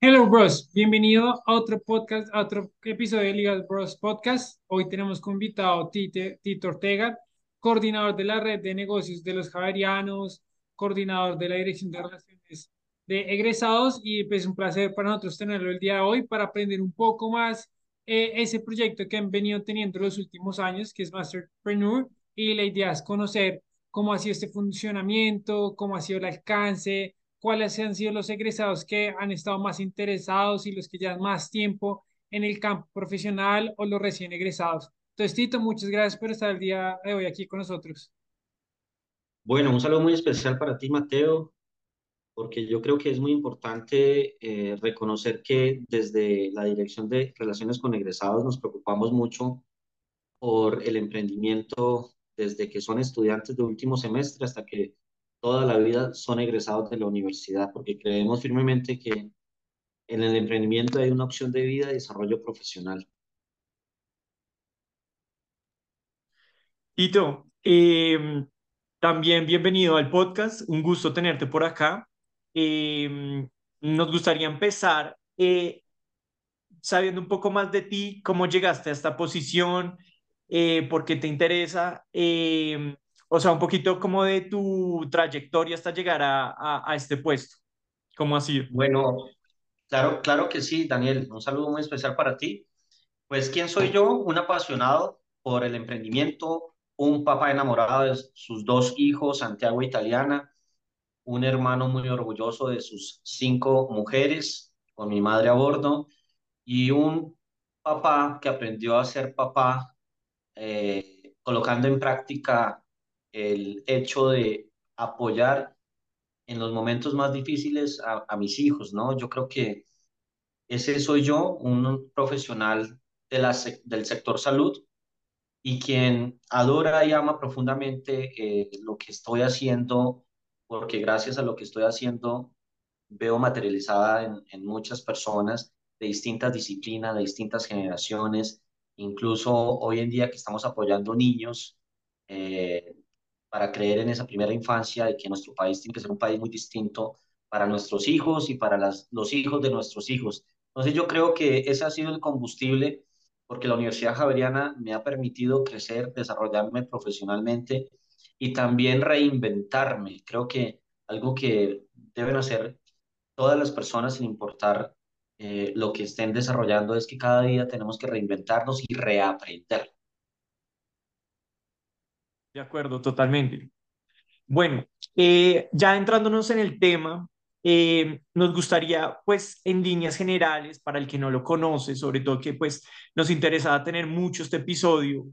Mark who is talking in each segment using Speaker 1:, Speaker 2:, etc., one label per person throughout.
Speaker 1: Hello Bros, bienvenido a otro podcast, a otro episodio de Ligas Bros Podcast. Hoy tenemos como invitado Tite, Tito Ortega, coordinador de la red de negocios de los Javerianos, coordinador de la Dirección de Relaciones de Egresados y pues un placer para nosotros tenerlo el día de hoy para aprender un poco más eh, ese proyecto que han venido teniendo los últimos años, que es Masterpreneur, y la idea es conocer cómo ha sido este funcionamiento, cómo ha sido el alcance cuáles han sido los egresados que han estado más interesados y los que llevan más tiempo en el campo profesional o los recién egresados. Entonces, Tito, muchas gracias por estar el día de hoy aquí con nosotros.
Speaker 2: Bueno, un saludo muy especial para ti, Mateo, porque yo creo que es muy importante eh, reconocer que desde la Dirección de Relaciones con Egresados nos preocupamos mucho por el emprendimiento desde que son estudiantes de último semestre hasta que toda la vida son egresados de la universidad, porque creemos firmemente que en el emprendimiento hay una opción de vida y desarrollo profesional.
Speaker 3: Tito, em, también bienvenido al podcast, un gusto tenerte por acá. Em, nos gustaría empezar eh, sabiendo un poco más de ti, cómo llegaste a esta posición, eh, por qué te interesa, em, o sea, un poquito como de tu trayectoria hasta llegar a, a, este puesto. ¿Cómo ha sido?
Speaker 2: Bueno, claro, claro que sí, Daniel. Un saludo muy especial para ti. Pues, ¿quién soy yo? Un apasionado por el emprendimiento, un papá enamorado de sus dos hijos, Santiago Italiana, un hermano muy orgulloso de sus cinco mujeres, con mi madre a bordo, y un papá que aprendió a ser papá eh, colocando en práctica el hecho de apoyar en los momentos más difíciles a, mis hijos, ¿no? Yo creo que ese soy yo, un profesional de la, del sector salud y quien adora y ama profundamente eh, lo que estoy haciendo, porque gracias a lo que estoy haciendo veo materializada en, en muchas personas de distintas disciplinas, de distintas generaciones, incluso hoy en día que estamos apoyando niños eh, para creer en esa primera infancia de que nuestro país tiene que ser un país muy distinto para nuestros hijos y para las, los hijos de nuestros hijos. Entonces yo creo que ese ha sido el combustible porque la Universidad Javeriana me ha permitido crecer, desarrollarme profesionalmente y también reinventarme. Creo que algo que deben hacer todas las personas sin importar eh, lo que estén desarrollando es que cada día tenemos que reinventarnos y reaprender.
Speaker 3: De acuerdo, totalmente. Bueno, eh, ya entrándonos en el tema, eh, nos gustaría, pues, en líneas generales, para el que no lo conoce, sobre todo que, pues, nos interesaba tener mucho este episodio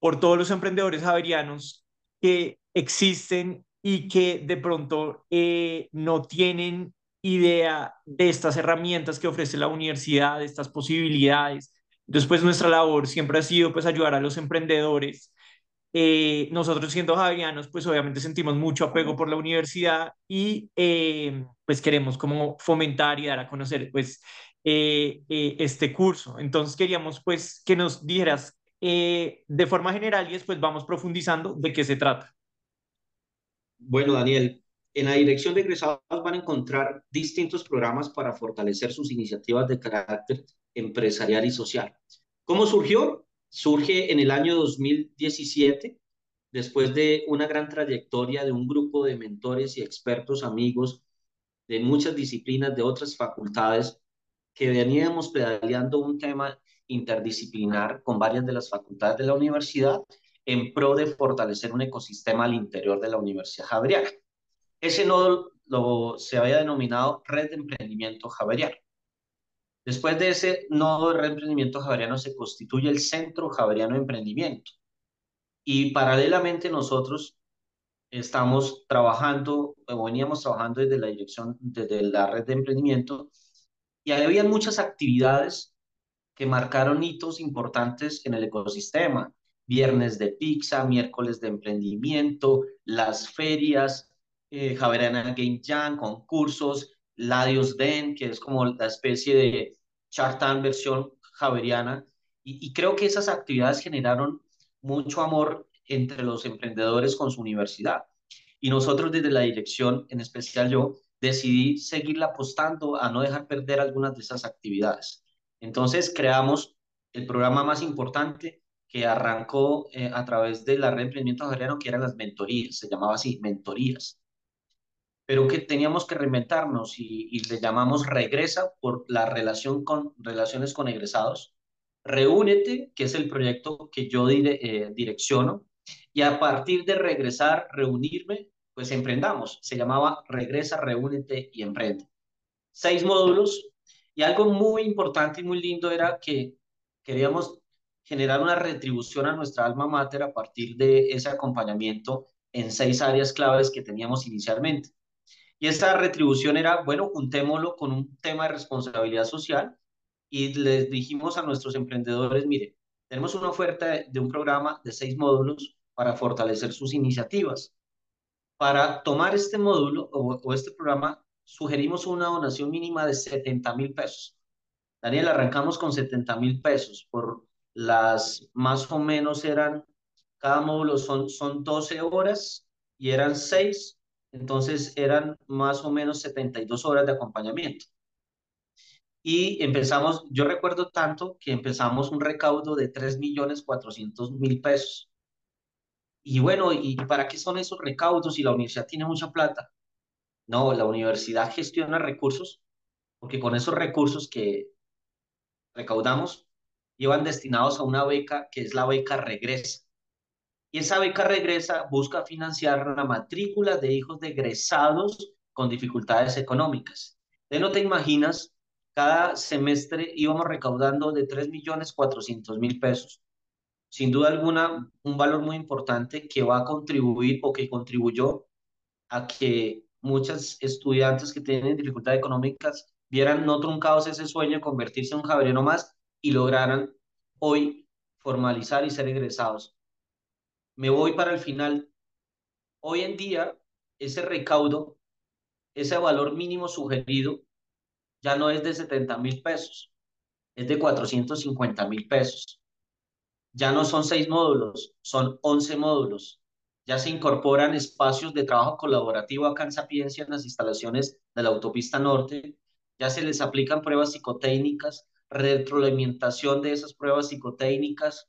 Speaker 3: por todos los emprendedores javerianos que existen y que de pronto eh, no tienen idea de estas herramientas que ofrece la universidad, de estas posibilidades. Entonces, pues, nuestra labor siempre ha sido, pues, ayudar a los emprendedores eh, nosotros siendo javianos, pues obviamente sentimos mucho apego por la universidad y eh, pues queremos como fomentar y dar a conocer pues eh, este curso. Entonces queríamos pues que nos dijeras de forma general y después vamos profundizando de qué se trata.
Speaker 2: Bueno, Daniel, en la dirección de egresados van a encontrar distintos programas para fortalecer sus iniciativas de carácter empresarial y social. ¿Cómo surgió? Surge en el año 2017, después de una gran trayectoria de un grupo de mentores y expertos amigos de muchas disciplinas de otras facultades que veníamos pedaleando un tema interdisciplinar con varias de las facultades de la universidad en pro de fortalecer un ecosistema al interior de la Universidad Javeriana. Ese nodo lo, se había denominado Red de Emprendimiento Javeriano. Después de ese nodo de reemprendimiento javeriano se constituye el Centro Javeriano de Emprendimiento. Y paralelamente nosotros estamos trabajando, o veníamos trabajando desde la dirección, desde la red de emprendimiento, y había muchas actividades que marcaron hitos importantes en el ecosistema. Viernes de pizza, miércoles de emprendimiento, las ferias, eh, Game Jam, concursos, Ladios Den, que es como la especie de Shark versión javeriana, y, creo que esas actividades generaron mucho amor entre los emprendedores con su universidad. Y nosotros desde la dirección, en especial yo, decidí seguirla apostando a no dejar perder algunas de esas actividades. Entonces creamos el programa más importante que arrancó eh, a través de la red de emprendimiento javeriano, que eran las mentorías, se llamaba así, mentorías. Pero que teníamos que reinventarnos y, le llamamos regresa por la relación con relaciones con egresados. Reúnete, que es el proyecto que yo dire, eh, direcciono, y a partir de regresar, reunirme, pues emprendamos. Se llamaba Regresa, Reúnete y Emprende. Seis módulos y algo muy importante y muy lindo era que queríamos generar una retribución a nuestra alma mater a partir de ese acompañamiento en seis áreas claves que teníamos inicialmente. Y esta retribución era, bueno, juntémoslo con un tema de responsabilidad social y les dijimos a nuestros emprendedores, mire, tenemos una oferta de un programa de seis módulos para fortalecer sus iniciativas. Para tomar este módulo o, o este programa, sugerimos una donación mínima de 70 mil pesos. Daniel, arrancamos con 70 mil pesos por las más o menos eran, cada módulo son, son 12 horas y eran 6, entonces eran más o menos 72 horas de acompañamiento. Y empezamos, yo recuerdo tanto que empezamos un recaudo de 3 millones 400 mil pesos. Y bueno, ¿y para qué son esos recaudos si la universidad tiene mucha plata? No, la universidad gestiona recursos porque con esos recursos que recaudamos iban destinados a una beca que es la beca Regresa. Y esa beca Regresa busca financiar la matrícula de hijos de egresados con dificultades económicas. De no te imaginas, cada semestre íbamos recaudando de 3 millones 400 mil pesos. Sin duda alguna, un valor muy importante que va a contribuir o que contribuyó a que muchos estudiantes que tienen dificultades económicas vieran no truncados ese sueño de convertirse en un javeriano más y lograran hoy formalizar y ser egresados. Me voy para el final. Hoy en día, ese recaudo, ese valor mínimo sugerido, ya no es de 70 mil pesos, es de 450 mil pesos. Ya no son seis módulos, son 11 módulos. Ya se incorporan espacios de trabajo colaborativo acá en en las instalaciones de la autopista norte. Ya se les aplican pruebas psicotécnicas, retroalimentación de esas pruebas psicotécnicas,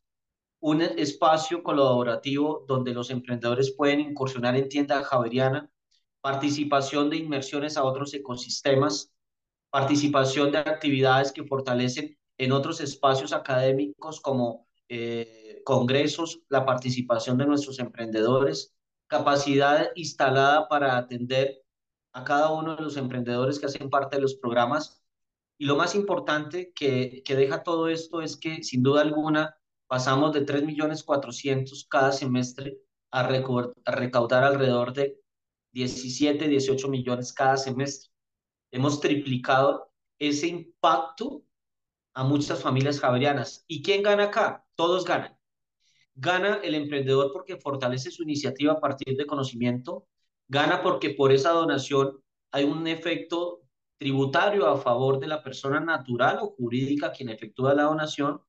Speaker 2: un espacio colaborativo donde los emprendedores pueden incursionar en tienda javeriana, participación de inmersiones a otros ecosistemas, participación de actividades que fortalecen en otros espacios académicos como eh, congresos, la participación de nuestros emprendedores, capacidad instalada para atender a cada uno de los emprendedores que hacen parte de los programas. Y lo más importante que, que deja todo esto es que, sin duda alguna, pasamos de 3 millones 400 cada semestre a, a recaudar alrededor de 17, 18 millones cada semestre. Hemos triplicado ese impacto a muchas familias javerianas. ¿Y quién gana acá? Todos ganan. Gana el emprendedor porque fortalece su iniciativa a partir de conocimiento. Gana porque por esa donación hay un efecto tributario a favor de la persona natural o jurídica quien efectúa la donación,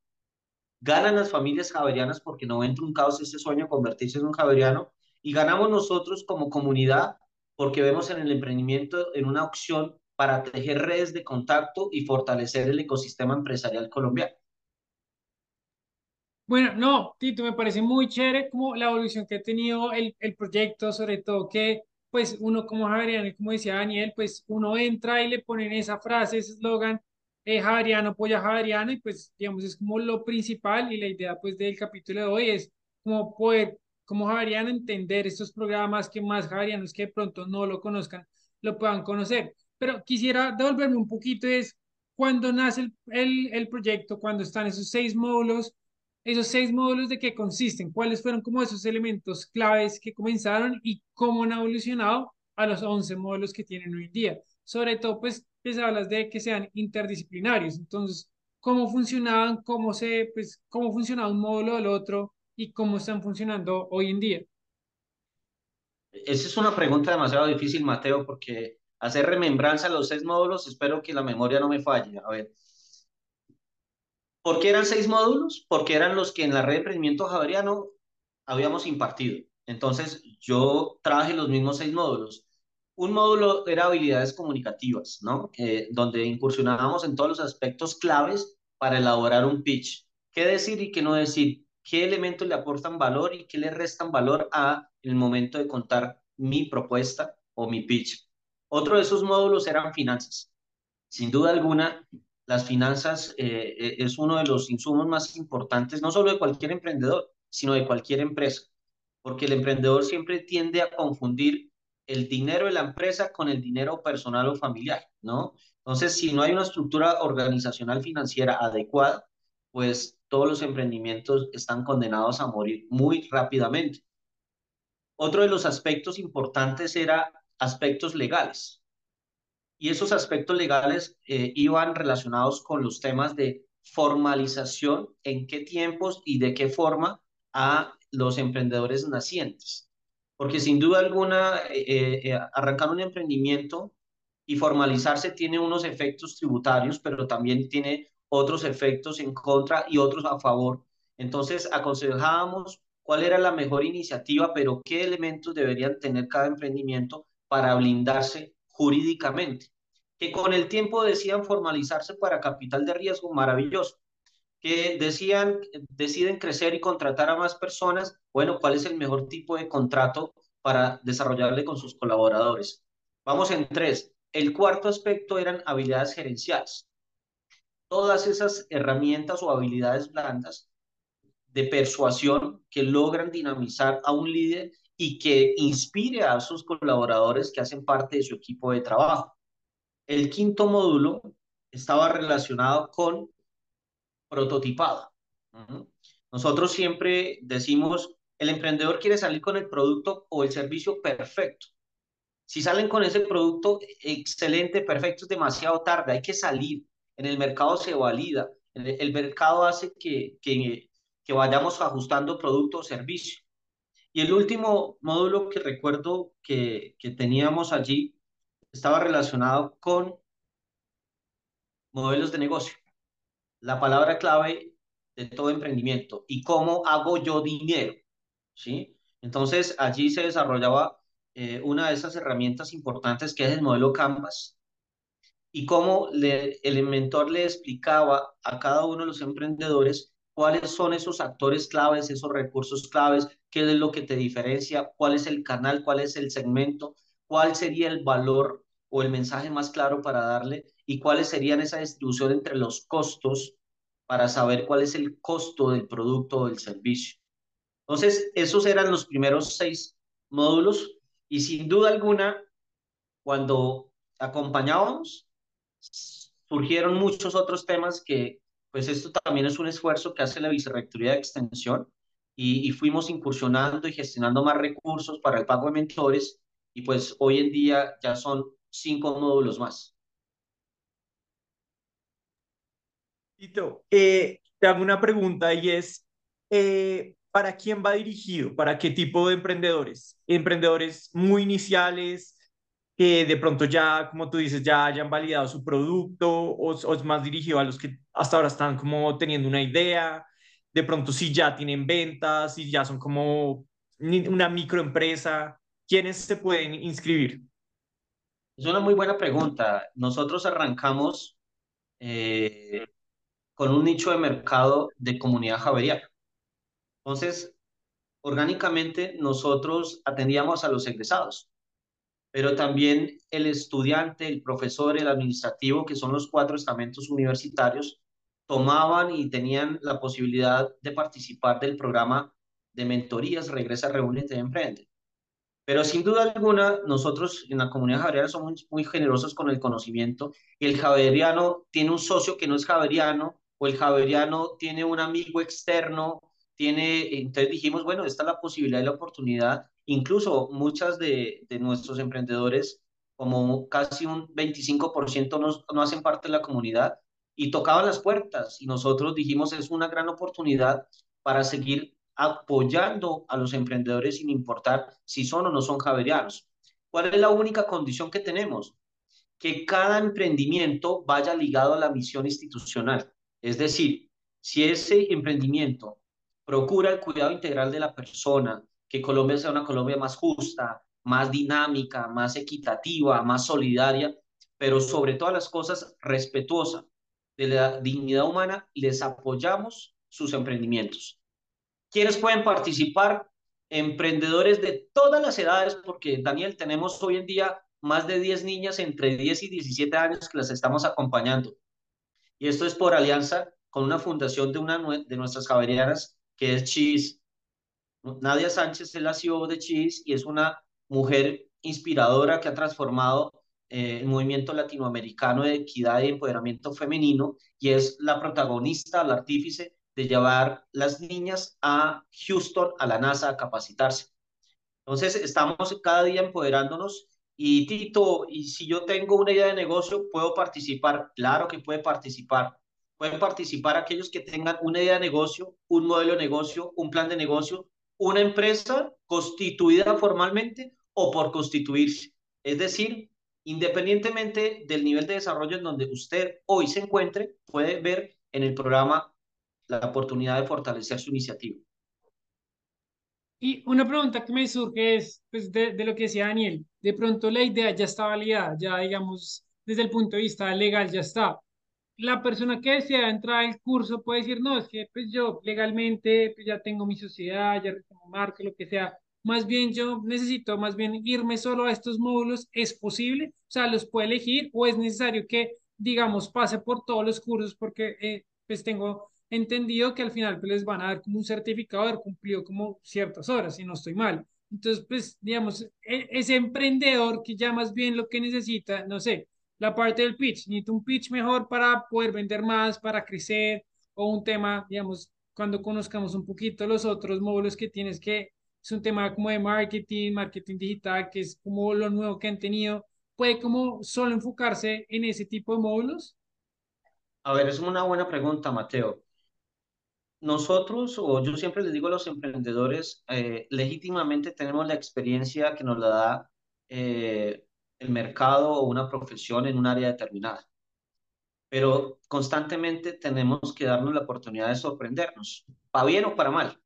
Speaker 2: ganan las familias javerianas porque no ven truncados ese sueño convertirse en un javeriano y ganamos nosotros como comunidad porque vemos en el emprendimiento en una opción para tejer redes de contacto y fortalecer el ecosistema empresarial colombiano.
Speaker 1: Bueno, no, Tito, me parece muy chévere como la evolución que ha tenido el, el proyecto, sobre todo que pues uno como Javeriano, como decía Daniel, pues uno entra y le ponen esa frase, ese eslogan, eh, Javeriano, polla Javeriano, y pues digamos es como lo principal y la idea pues del capítulo de hoy es como poder como Javeriano entender estos programas que más Javerianos que de pronto no lo conozcan, lo puedan conocer. Pero quisiera devolverme un poquito, es cuando nace el, el, el proyecto, cuando están esos seis módulos, esos seis módulos de qué consisten, cuáles fueron como esos elementos claves que comenzaron y cómo han evolucionado a los 11 módulos que tienen hoy en día. Sobre todo, pues, pues hablas de que sean interdisciplinarios. Entonces, cómo funcionaban, cómo se, pues, cómo funcionaba un módulo del otro y cómo están funcionando hoy en día.
Speaker 2: Esa es una pregunta demasiado difícil, Mateo, porque hacer remembranza a los seis módulos, espero que la memoria no me falle. A ver, ¿Por qué eran seis módulos? Porque eran los que en la red de emprendimiento javeriano habíamos impartido. Entonces, yo traje los mismos seis módulos. Un módulo era habilidades comunicativas, ¿no? Donde incursionábamos en todos los aspectos claves para elaborar un pitch. ¿Qué decir y qué no decir? ¿Qué elementos le aportan valor y qué le restan valor a el momento de contar mi propuesta o mi pitch? Otro de esos módulos eran finanzas. Sin duda alguna, las finanzas eh, eh, es uno de los insumos más importantes, no solo de cualquier emprendedor, sino de cualquier empresa, porque el emprendedor siempre tiende a confundir el dinero de la empresa con el dinero personal o familiar, ¿no? Entonces, si no hay una estructura organizacional financiera adecuada, pues todos los emprendimientos están condenados a morir muy rápidamente. Otro de los aspectos importantes era aspectos legales. Y esos aspectos legales eh, iban relacionados con los temas de formalización, en qué tiempos y de qué forma a los emprendedores nacientes. Porque sin duda alguna, eh, eh, arrancar un emprendimiento y formalizarse tiene unos efectos tributarios, pero también tiene otros efectos en contra y otros a favor. Entonces, aconsejábamos cuál era la mejor iniciativa, pero qué elementos deberían tener cada emprendimiento para blindarse jurídicamente. Que con el tiempo decían formalizarse para capital de riesgo, maravilloso. Que decían, deciden crecer y contratar a más personas, bueno, ¿cuál es el mejor tipo de contrato para desarrollarle con sus colaboradores? Vamos en tres. El cuarto aspecto eran habilidades gerenciales todas esas herramientas o habilidades blandas de persuasión que logran dinamizar a un líder y que inspire a sus colaboradores que hacen parte de su equipo de trabajo. El quinto módulo estaba relacionado con prototipado. Nosotros siempre decimos, el emprendedor quiere salir con el producto o el servicio perfecto. Si salen con ese producto, excelente, perfecto, es demasiado tarde, hay que salir en el mercado se valida, el, mercado hace que, que, que vayamos ajustando producto o servicio. Y el último módulo que recuerdo que, que teníamos allí estaba relacionado con modelos de negocio. La palabra clave de todo emprendimiento y cómo hago yo dinero, ¿sí? Entonces allí se desarrollaba eh, una de esas herramientas importantes que es el modelo Canvas, y cómo el mentor le explicaba a cada uno de los emprendedores cuáles son esos actores claves, esos recursos claves, qué es lo que te diferencia, cuál es el canal, cuál es el segmento, cuál sería el valor o el mensaje más claro para darle y cuáles serían esa distribución entre los costos para saber cuál es el costo del producto o del servicio. Entonces, esos eran los primeros seis módulos y sin duda alguna, cuando acompañábamos, surgieron muchos otros temas que, pues esto también es un esfuerzo que hace la Vicerrectoría de Extensión y, fuimos incursionando y gestionando más recursos para el pago de mentores y pues hoy en día ya son cinco módulos más.
Speaker 3: Tito, eh, te hago una pregunta y es, eh, ¿para quién va dirigido? ¿Para qué tipo de emprendedores? ¿Emprendedores muy iniciales? que de pronto ya, como tú dices, ya hayan validado su producto o, es más dirigido a los que hasta ahora están como teniendo una idea, de pronto si ya tienen ventas, si ya son como una microempresa, ¿quiénes se pueden inscribir?
Speaker 2: Es una muy buena pregunta. Nosotros arrancamos eh, con un nicho de mercado de comunidad javeriana. Entonces, orgánicamente nosotros atendíamos a los egresados pero también el estudiante, el profesor, el administrativo, que son los cuatro estamentos universitarios, tomaban y tenían la posibilidad de participar del programa de mentorías Regresa, Reúnete, Emprende. Pero sin duda alguna, nosotros en la comunidad javeriana somos muy generosos con el conocimiento. El javeriano tiene un socio que no es javeriano, o el javeriano tiene un amigo externo, tiene, entonces dijimos, bueno, esta es la posibilidad y la oportunidad Incluso muchas de, nuestros emprendedores, como casi un 25% no, no hacen parte de la comunidad y tocaban las puertas y nosotros dijimos es una gran oportunidad para seguir apoyando a los emprendedores sin importar si son o no son javerianos. ¿Cuál es la única condición que tenemos? Que cada emprendimiento vaya ligado a la misión institucional. Es decir, si ese emprendimiento procura el cuidado integral de la persona, que Colombia sea una Colombia más justa, más dinámica, más equitativa, más solidaria, pero sobre todas las cosas respetuosa de la dignidad humana, les apoyamos sus emprendimientos. ¿Quiénes pueden participar? Emprendedores de todas las edades, porque Daniel, tenemos hoy en día más de 10 niñas entre 10 y 17 años que las estamos acompañando. Y esto es por alianza con una fundación de una de nuestras javerianas, que es Cheese. Nadia Sánchez es la CEO de Cheese y es una mujer inspiradora que ha transformado eh, el movimiento latinoamericano de equidad y empoderamiento femenino y es la protagonista, la artífice de llevar las niñas a Houston, a la NASA, a capacitarse. Entonces, estamos cada día empoderándonos y Tito, y si yo tengo una idea de negocio, ¿puedo participar? Claro que puede participar. Pueden participar aquellos que tengan una idea de negocio, un modelo de negocio, un plan de negocio, una empresa constituida formalmente o por constituirse. Es decir, independientemente del nivel de desarrollo en donde usted hoy se encuentre, puede ver en el programa la oportunidad de fortalecer su iniciativa.
Speaker 1: Y una pregunta que me surge es, pues, de, de, lo que decía Daniel, de pronto la idea ya está validada, ya digamos, desde el punto de vista legal ya está. La persona que desea entrar al curso puede decir, no, es que pues yo legalmente pues, ya tengo mi sociedad, ya tengo marca, lo que sea. Más bien yo necesito más bien irme solo a estos módulos. ¿Es posible? O sea, ¿los puede elegir o es necesario que, digamos, pase por todos los cursos porque eh, pues tengo entendido que al final pues, les van a dar como un certificado de haber cumplido como ciertas horas, si no estoy mal. Entonces, pues, digamos, e, ese emprendedor que ya más bien lo que necesita, no sé, la parte del pitch, necesita un pitch mejor para poder vender más, para crecer, o un tema, digamos, cuando conozcamos un poquito los otros módulos que tienes que, es un tema como de marketing, marketing digital, que es como lo nuevo que han tenido, puede como solo enfocarse en ese tipo de módulos.
Speaker 2: A ver, es una buena pregunta, Mateo nosotros, o yo siempre les digo a los emprendedores, eh, legítimamente tenemos la experiencia que nos la da eh, el mercado o una profesión en un área determinada. Pero constantemente tenemos que darnos la oportunidad de sorprendernos, para bien o para mal.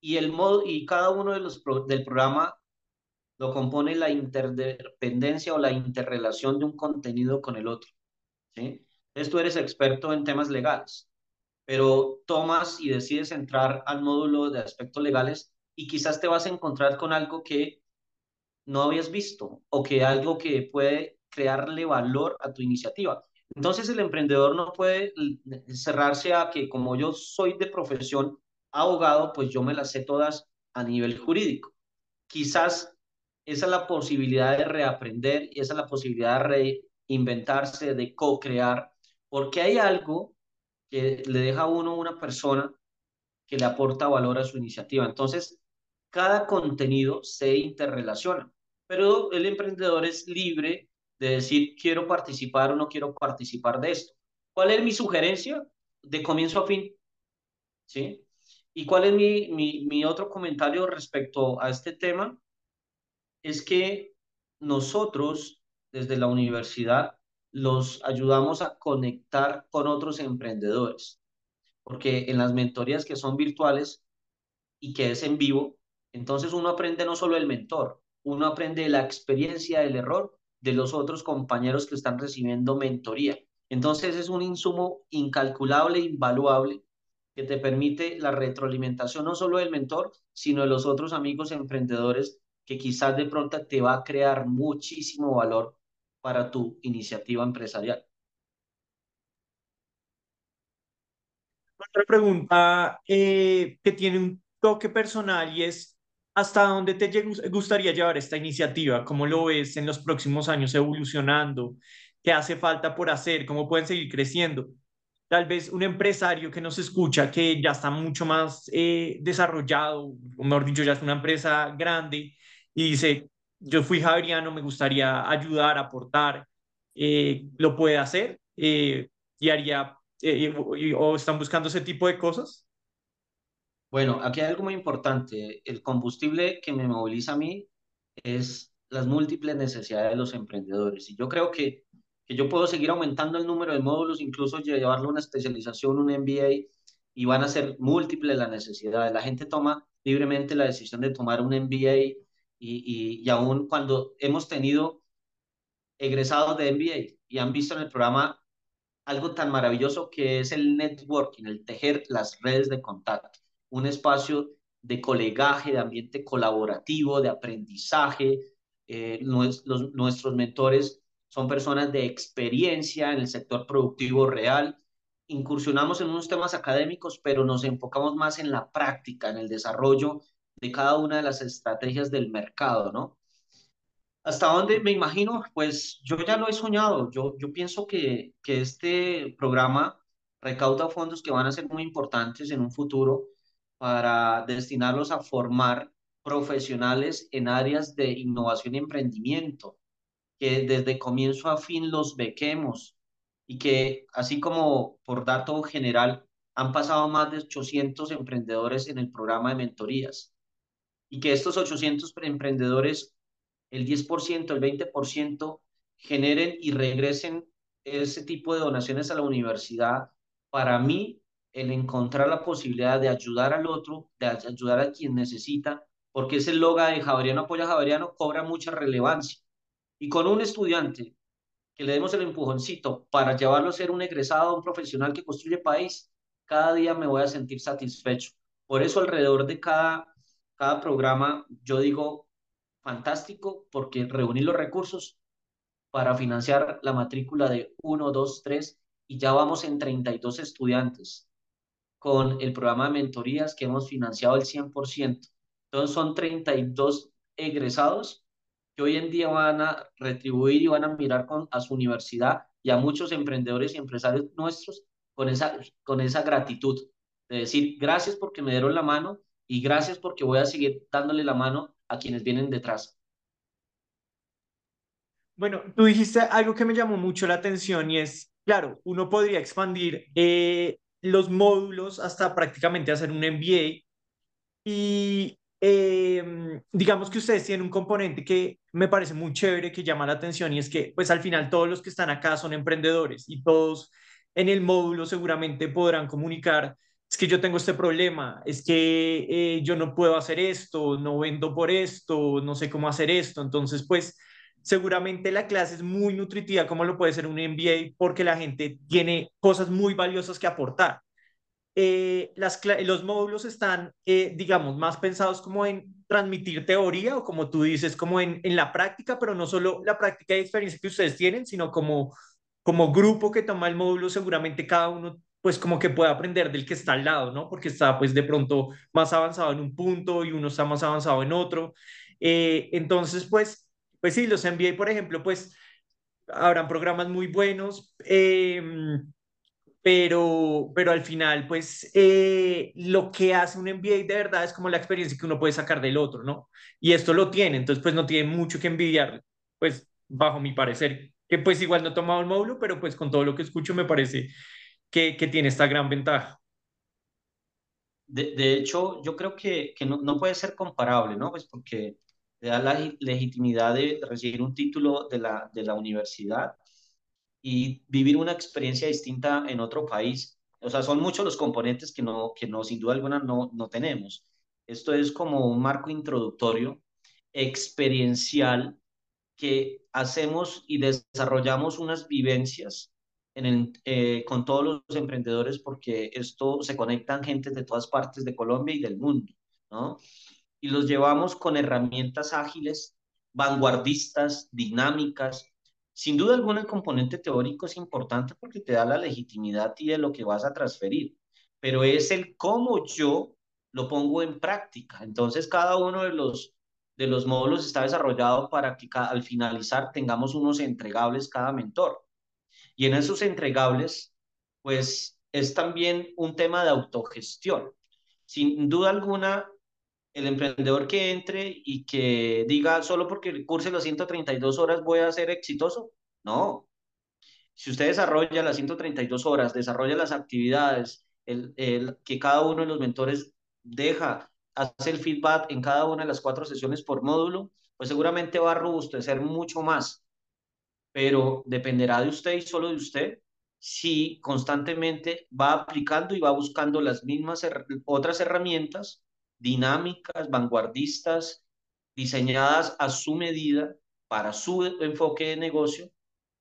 Speaker 2: Y, el modo, y cada uno de los del programa lo compone la interdependencia o la interrelación de un contenido con el otro. ¿sí? Entonces tú eres experto en temas legales pero tomas y decides entrar al módulo de aspectos legales y quizás te vas a encontrar con algo que no habías visto o que algo que puede crearle valor a tu iniciativa. Entonces el emprendedor no puede cerrarse a que como yo soy de profesión abogado, pues yo me las sé todas a nivel jurídico. Quizás esa es la posibilidad de reaprender y esa es la posibilidad de reinventarse, de co-crear, porque hay algo que le deja a uno una persona que le aporta valor a su iniciativa. Entonces, cada contenido se interrelaciona, pero el emprendedor es libre de decir, quiero participar o no quiero participar de esto. ¿Cuál es mi sugerencia? De comienzo a fin. ¿Sí? ¿Y cuál es mi, mi, mi otro comentario respecto a este tema? Es que nosotros, desde la universidad, los ayudamos a conectar con otros emprendedores, porque en las mentorías que son virtuales y que es en vivo, entonces uno aprende no solo el mentor, uno aprende la experiencia del error de los otros compañeros que están recibiendo mentoría. Entonces es un insumo incalculable, invaluable, que te permite la retroalimentación no solo del mentor, sino de los otros amigos emprendedores que quizás de pronto te va a crear muchísimo valor para tu iniciativa empresarial.
Speaker 3: Otra pregunta eh, que tiene un toque personal y es, ¿hasta dónde te gustaría llevar esta iniciativa? ¿Cómo lo ves en los próximos años evolucionando? ¿Qué hace falta por hacer? ¿Cómo pueden seguir creciendo? Tal vez un empresario que nos escucha, que ya está mucho más eh, desarrollado, o mejor dicho, ya es una empresa grande y dice, yo fui Javeriano, me gustaría ayudar, aportar, eh, lo puede hacer eh, y haría, eh, o están buscando ese tipo de cosas?
Speaker 2: Bueno, aquí hay algo muy importante. El combustible que me moviliza a mí es las múltiples necesidades de los emprendedores. Y yo creo que, que yo puedo seguir aumentando el número de módulos, incluso llevarlo a una especialización, un MBA, y van a ser múltiples las necesidades. La gente toma libremente la decisión de tomar un MBA y, aún cuando hemos tenido egresados de MBA y han visto en el programa algo tan maravilloso que es el networking, el tejer las redes de contacto, un espacio de colegaje, de ambiente colaborativo, de aprendizaje. Eh, nuestros mentores son personas de experiencia en el sector productivo real. Incursionamos en unos temas académicos, pero nos enfocamos más en la práctica, en el desarrollo de cada una de las estrategias del mercado, ¿no? ¿Hasta dónde me imagino? Pues yo ya lo he soñado. Yo, yo pienso que, que este programa recauda fondos que van a ser muy importantes en un futuro para destinarlos a formar profesionales en áreas de innovación y emprendimiento, que desde comienzo a fin los bequemos y que, así como por dato general, han pasado más de 800 emprendedores en el programa de mentorías y que estos 800 emprendedores el 10%, el 20% generen y regresen ese tipo de donaciones a la universidad, para mí, el encontrar la posibilidad de ayudar al otro, de ayudar a quien necesita, porque ese logo de Javeriano apoya a Javeriano cobra mucha relevancia. Y con un estudiante que le demos el empujoncito para llevarlo a ser un egresado, un profesional que construye país, cada día me voy a sentir satisfecho. Por eso alrededor de cada, cada programa yo digo, fantástico porque reunir los recursos para financiar la matrícula de 1, 2, 3 y ya vamos en 32 estudiantes con el programa de mentorías que hemos financiado el 100%. Entonces son 32 egresados que hoy en día van a retribuir y van a mirar con, a su universidad y a muchos emprendedores y empresarios nuestros con esa, con esa gratitud de decir gracias porque me dieron la mano y gracias porque voy a seguir dándole la mano a quienes vienen detrás.
Speaker 3: Bueno, tú dijiste algo que me llamó mucho la atención y es, claro, uno podría expandir eh, los módulos hasta prácticamente hacer un MBA y eh, digamos que ustedes tienen un componente que me parece muy chévere, que llama la atención y es que pues al final todos los que están acá son emprendedores y todos en el módulo seguramente podrán comunicar es que yo tengo este problema, es que eh, yo no puedo hacer esto, no vendo por esto, no sé cómo hacer esto. Entonces, pues seguramente la clase es muy nutritiva, como lo puede ser un MBA, porque la gente tiene cosas muy valiosas que aportar. Eh, los módulos están, eh, digamos, más pensados como en transmitir teoría o como tú dices, como en, en la práctica, pero no solo la práctica y experiencia que ustedes tienen, sino como, como grupo que toma el módulo, seguramente cada uno pues como que puede aprender del que está al lado, ¿no? Porque está pues de pronto más avanzado en un punto y uno está más avanzado en otro. Eh, entonces, pues, pues sí, los MBA, por ejemplo, pues habrán programas muy buenos, em, pero, pero al final, pues eh, lo que hace un MBA de verdad es como la experiencia que uno puede sacar del otro, ¿no? Y esto lo tiene, entonces pues no tiene mucho que envidiar, pues bajo mi parecer, que pues igual no he tomado el módulo, pero pues con todo lo que escucho me parece que, tiene esta gran ventaja.
Speaker 2: De, hecho, yo creo que, no, puede ser comparable, ¿no? Pues porque le da la legitimidad de recibir un título de la, de la universidad y vivir una experiencia distinta en otro país. O sea, son muchos los componentes que no, que no sin duda alguna, no, no tenemos. Esto es como un marco introductorio, experiencial, que hacemos y desarrollamos unas vivencias eh, con todos los emprendedores porque esto se conectan gente de todas partes de Colombia y del mundo, ¿no? Y los llevamos con herramientas ágiles, vanguardistas, dinámicas. Sin duda alguna el componente teórico es importante porque te da la legitimidad y de lo que vas a transferir, pero es el cómo yo lo pongo en práctica. Entonces cada uno de los de los módulos está desarrollado para que al finalizar tengamos unos entregables cada mentor. Y en esos entregables, pues es también un tema de autogestión. Sin duda alguna, el emprendedor que entre y que diga solo porque curse las 132 horas voy a ser exitoso, no. Si usted desarrolla las 132 horas, desarrolla las actividades, el, el, que cada uno de los mentores deja, hace el feedback en cada una de las cuatro sesiones por módulo, pues seguramente va a robustecer mucho más pero dependerá de usted y solo de usted si constantemente va aplicando y va buscando las mismas otras herramientas dinámicas, vanguardistas, diseñadas a su medida para su enfoque de negocio,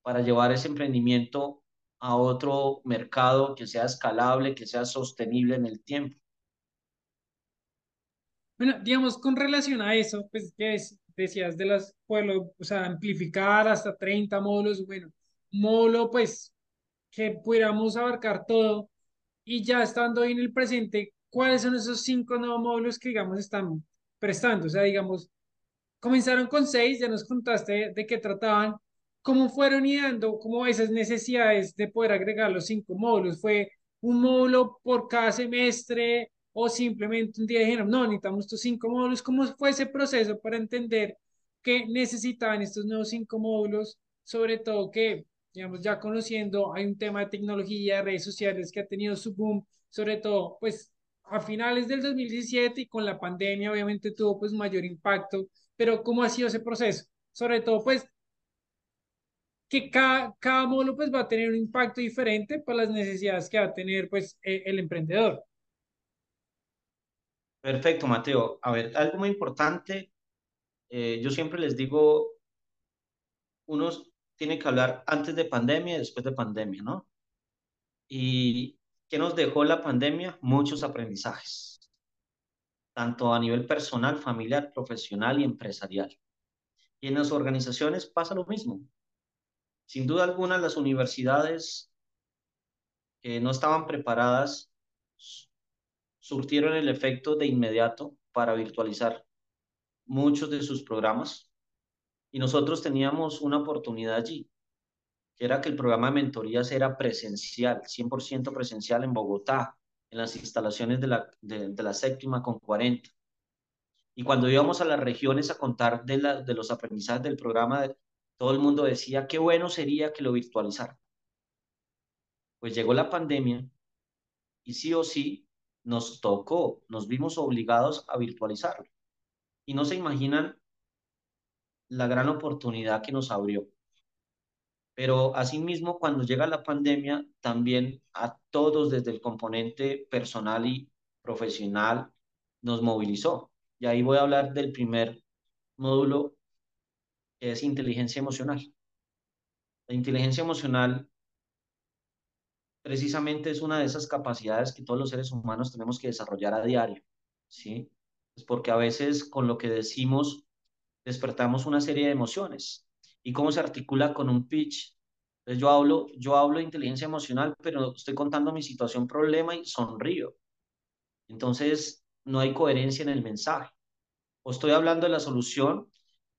Speaker 2: para llevar ese emprendimiento a otro mercado que sea escalable, que sea sostenible en el tiempo.
Speaker 1: Bueno, digamos, con relación a eso, pues que decías de las, pueblo, o sea, amplificar hasta 30 módulos, bueno, módulo, pues, que pudiéramos abarcar todo y ya estando ahí en el presente, ¿cuáles son esos cinco nuevos módulos que, digamos, están prestando? O sea, digamos, comenzaron con seis, ya nos contaste de qué trataban, ¿cómo fueron ideando, cómo esas necesidades de poder agregar los cinco módulos? ¿Fue un módulo por cada semestre? O simplemente un día dijeron, no, necesitamos estos cinco módulos. ¿Cómo fue ese proceso para entender que necesitaban estos nuevos cinco módulos? Sobre todo que, digamos, ya conociendo, hay un tema de tecnología, redes sociales que ha tenido su boom, sobre todo, pues, a finales del 2017 y con la pandemia, obviamente tuvo pues mayor impacto, pero ¿cómo ha sido ese proceso? Sobre todo, pues, que cada, cada módulo pues va a tener un impacto diferente para las necesidades que va a tener pues e, el emprendedor.
Speaker 2: Perfecto, Mateo. A ver, algo muy importante, eh, yo siempre les digo, uno tiene que hablar antes de pandemia y después de pandemia, ¿no? ¿Y qué nos dejó la pandemia? Muchos aprendizajes, tanto a nivel personal, familiar, profesional y empresarial. Y en las organizaciones pasa lo mismo. Sin duda alguna, las universidades que no estaban preparadas surtieron el efecto de inmediato para virtualizar muchos de sus programas y nosotros teníamos una oportunidad allí, que era que el programa de mentorías era presencial, 100% presencial en Bogotá, en las instalaciones de la, de, la séptima con 40. Y cuando íbamos a las regiones a contar de, la, de los aprendizajes del programa, todo el mundo decía, qué bueno sería que lo virtualizara. Pues llegó la pandemia y sí o sí nos tocó, nos vimos obligados a virtualizarlo. Y no se imaginan la gran oportunidad que nos abrió. Pero asimismo, cuando llega la pandemia, también a todos desde el componente personal y profesional nos movilizó. Y ahí voy a hablar del primer módulo, que es inteligencia emocional. La inteligencia emocional precisamente es una de esas capacidades que todos los seres humanos tenemos que desarrollar a diario, ¿sí? Es porque a veces con lo que decimos despertamos una serie de emociones. ¿Y cómo se articula con un pitch? Entonces yo hablo, yo hablo de inteligencia emocional, pero estoy contando mi situación, problema y sonrío. Entonces no hay coherencia en el mensaje. O estoy hablando de la solución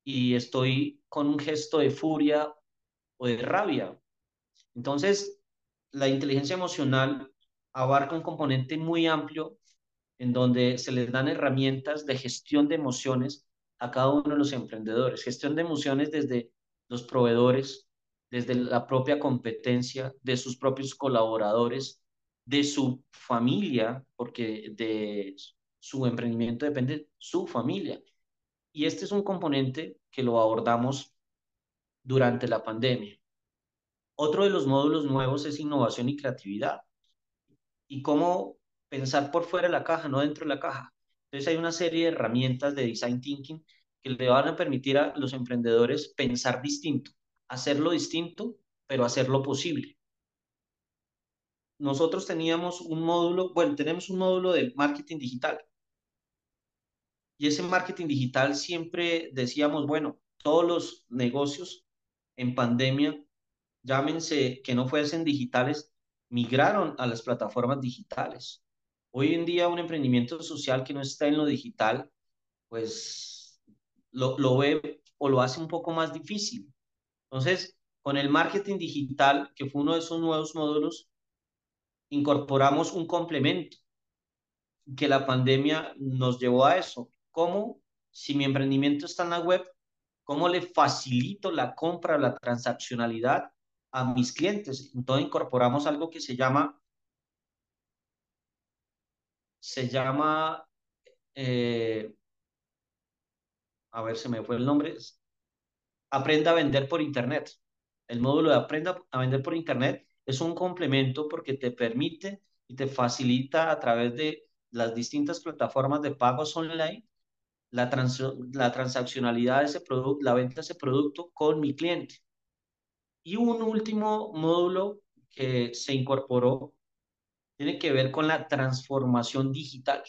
Speaker 2: y estoy con un gesto de furia o de rabia. Entonces, la inteligencia emocional abarca un componente muy amplio en donde se les dan herramientas de gestión de emociones a cada uno de los emprendedores. Gestión de emociones desde los proveedores, desde la propia competencia, de sus propios colaboradores, de su familia, porque de su emprendimiento depende su familia. Y este es un componente que lo abordamos durante la pandemia. Otro de los módulos nuevos es innovación y creatividad. Y cómo pensar por fuera de la caja, no dentro de la caja. Entonces hay una serie de herramientas de design thinking que le van a permitir a los emprendedores pensar distinto, hacerlo distinto, pero hacerlo posible. Nosotros teníamos un módulo, bueno, tenemos un módulo de marketing digital. Y ese marketing digital siempre decíamos, bueno, todos los negocios en pandemia llámense que no fuesen digitales, migraron a las plataformas digitales. Hoy en día un emprendimiento social que no está en lo digital, pues lo, lo ve o lo hace un poco más difícil. Entonces, con el marketing digital, que fue uno de esos nuevos módulos, incorporamos un complemento que la pandemia nos llevó a eso. ¿Cómo? Si mi emprendimiento está en la web, ¿cómo le facilito la compra, la transaccionalidad a mis clientes. Entonces incorporamos algo que se llama, se llama, eh, a ver, se me fue el nombre, Aprenda a vender por Internet. El módulo de Aprenda a vender por Internet es un complemento porque te permite y te facilita a través de las distintas plataformas de pagos online la, la transaccionalidad de ese producto, la venta de ese producto con mi cliente. Y un último módulo que se incorporó tiene que ver con la transformación digital.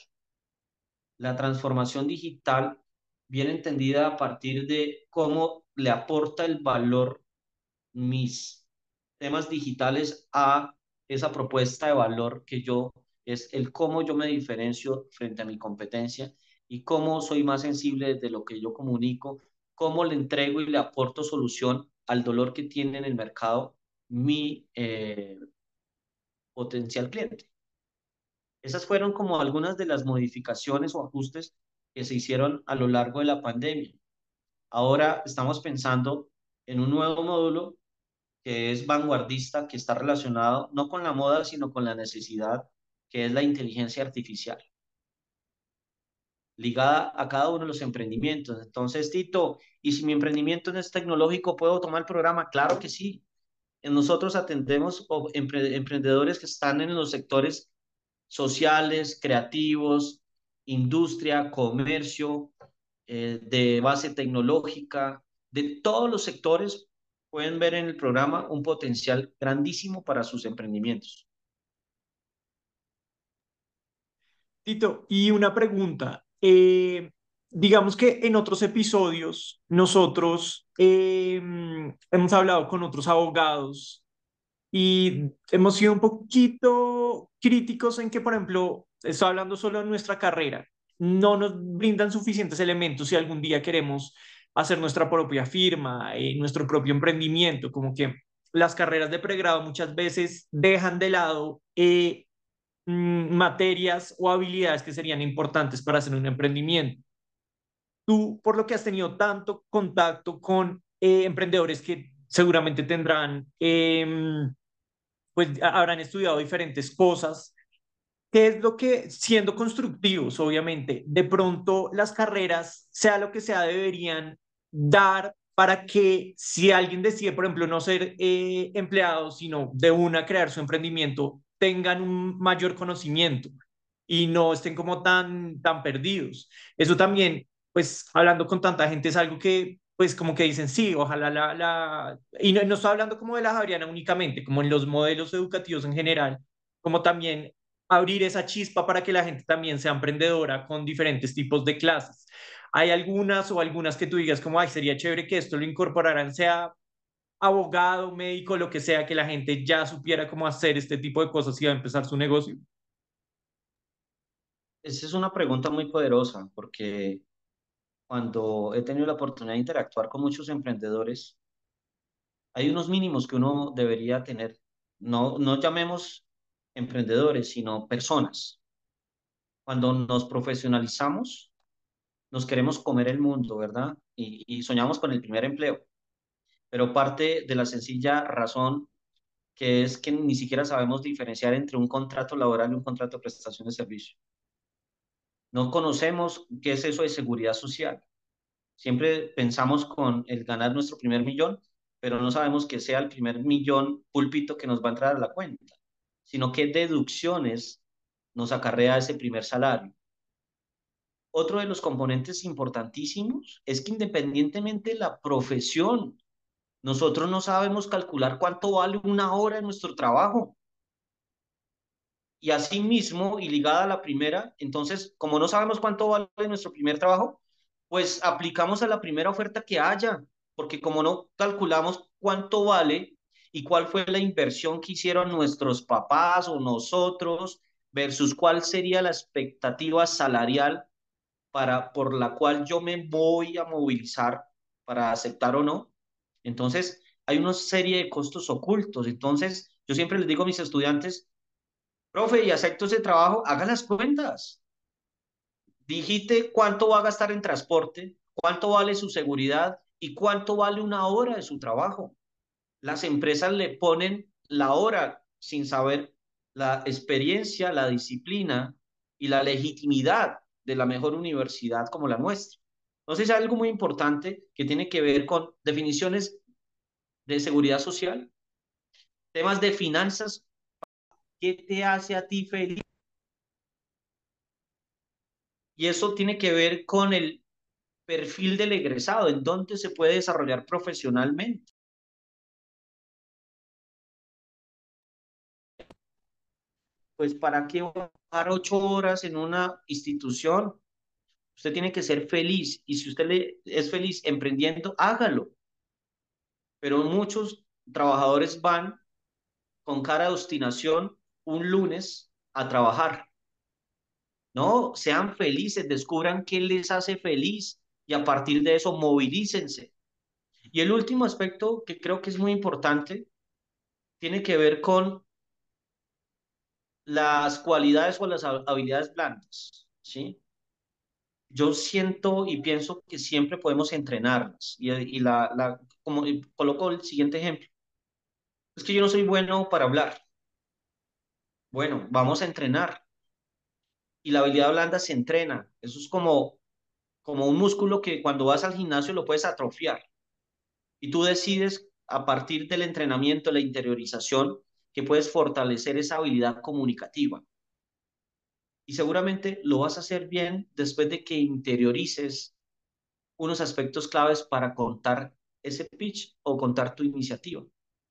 Speaker 2: La transformación digital bien entendida a partir de cómo le aporta el valor mis temas digitales a esa propuesta de valor que yo es el cómo yo me diferencio frente a mi competencia y cómo soy más sensible de lo que yo comunico, cómo le entrego y le aporto solución al dolor que tiene en el mercado mi eh, potencial cliente. Esas fueron como algunas de las modificaciones o ajustes que se hicieron a lo largo de la pandemia. Ahora estamos pensando en un nuevo módulo que es vanguardista, que está relacionado no con la moda, sino con la necesidad, que es la inteligencia artificial, ligada a cada uno de los emprendimientos. Entonces, Tito, ¿y si mi emprendimiento no es tecnológico, puedo tomar el programa? Claro que sí. Nosotros atendemos emprendedores que están en los sectores sociales, creativos, industria, comercio, eh, de base tecnológica, de todos los sectores, pueden ver en el programa un potencial grandísimo para sus emprendimientos.
Speaker 3: Tito, y una pregunta. Eh, digamos que en otros episodios nosotros em, hemos hablado con otros abogados y hemos sido un poquito críticos en que, por ejemplo, estoy hablando solo de nuestra carrera, no nos brindan suficientes elementos si algún día queremos hacer nuestra propia firma, eh, nuestro propio emprendimiento, como que las carreras de pregrado muchas veces dejan de lado eh, mm, materias o habilidades que serían importantes para hacer un emprendimiento. Tú, por lo que has tenido tanto contacto con eh, emprendedores que seguramente tendrán, em, pues habrán estudiado diferentes cosas, ¿Qué es lo que, siendo constructivos, obviamente, de pronto las carreras, sea lo que sea, deberían dar para que si alguien decide, por ejemplo, no ser eh, empleado, sino de una crear su emprendimiento, tengan un mayor conocimiento y no estén como tan, tan perdidos. Eso también, pues hablando con tanta gente, es algo que, pues como que dicen, sí, ojalá la... la... Y no, no estoy hablando como de la Javeriana únicamente, como en los modelos educativos en general, como también abrir esa chispa para que la gente también sea emprendedora con diferentes tipos de clases. ¿Hay algunas o algunas que tú digas como, ay, sería chévere que esto lo incorporaran, sea abogado, médico, lo que sea, que la gente ya supiera cómo hacer este tipo de cosas y a empezar su negocio?
Speaker 2: Esa es una pregunta muy poderosa porque cuando he tenido la oportunidad de interactuar con muchos emprendedores, hay unos mínimos que uno debería tener. No, no llamemos emprendedores, sino personas. Cuando nos profesionalizamos, nos queremos comer el mundo, ¿verdad? Y, soñamos con el primer empleo. Pero parte de la sencilla razón que es que ni siquiera sabemos diferenciar entre un contrato laboral y un contrato de prestación de servicio. No conocemos qué es eso de seguridad social. Siempre pensamos con el ganar nuestro primer millón, pero no sabemos que sea el primer millón púlpito que nos va a entrar a la cuenta sino qué deducciones nos acarrea ese primer salario. Otro de los componentes importantísimos es que independientemente de la profesión, nosotros no sabemos calcular cuánto vale una hora en nuestro trabajo. Y asimismo, y ligada a la primera, entonces, como no sabemos cuánto vale nuestro primer trabajo, pues aplicamos a la primera oferta que haya, porque como no calculamos cuánto vale, y cuál fue la inversión que hicieron nuestros papás o nosotros versus cuál sería la expectativa salarial para, por la cual yo me voy a movilizar para aceptar o no. Entonces, hay una serie de costos ocultos. Entonces, yo siempre les digo a mis estudiantes, profe, y acepto ese trabajo, haga las cuentas. Digite cuánto va a gastar en transporte, cuánto vale su seguridad y cuánto vale una hora de su trabajo las empresas le ponen la hora sin saber la experiencia, la disciplina y la legitimidad de la mejor universidad como la nuestra. Entonces, es algo muy importante que tiene que ver con definiciones de seguridad social, temas de finanzas. ¿Qué te hace a ti feliz? Y eso tiene que ver con el perfil del egresado, en dónde se puede desarrollar profesionalmente. Pues para qué bajar ocho horas en una institución, usted tiene que ser feliz y si usted le, es feliz emprendiendo, hágalo. Pero muchos trabajadores van con cara de obstinación un lunes a trabajar. No, sean felices, descubran qué les hace feliz y a partir de eso movilícense. Y el último aspecto que creo que es muy importante tiene que ver con las cualidades o las habilidades blandas, ¿sí? Yo siento y pienso que siempre podemos entrenarlas. Y, y la, como coloco el siguiente ejemplo. Es que yo no soy bueno para hablar. Bueno, vamos a entrenar. Y la habilidad blanda se entrena. Eso es como, como un músculo que cuando vas al gimnasio lo puedes atrofiar. Y tú decides a partir del entrenamiento, la interiorización, que puedes fortalecer esa habilidad comunicativa. Y seguramente lo vas a hacer bien después de que interiorices unos aspectos claves para contar ese pitch o contar tu iniciativa.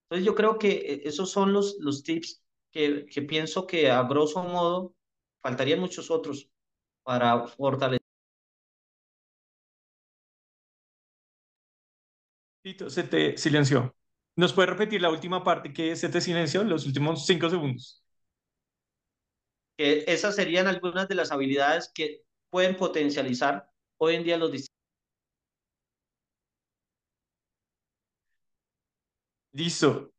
Speaker 2: Entonces yo creo que eh, esos son los, los tips que, que pienso que a grosso modo faltarían muchos otros para fortalecer.
Speaker 3: Se te silenció. ¿Nos puede repetir la última parte que se te silenció, los últimos cinco segundos?
Speaker 2: Esas serían algunas de las habilidades que pueden potencializar hoy en día los
Speaker 3: Listo.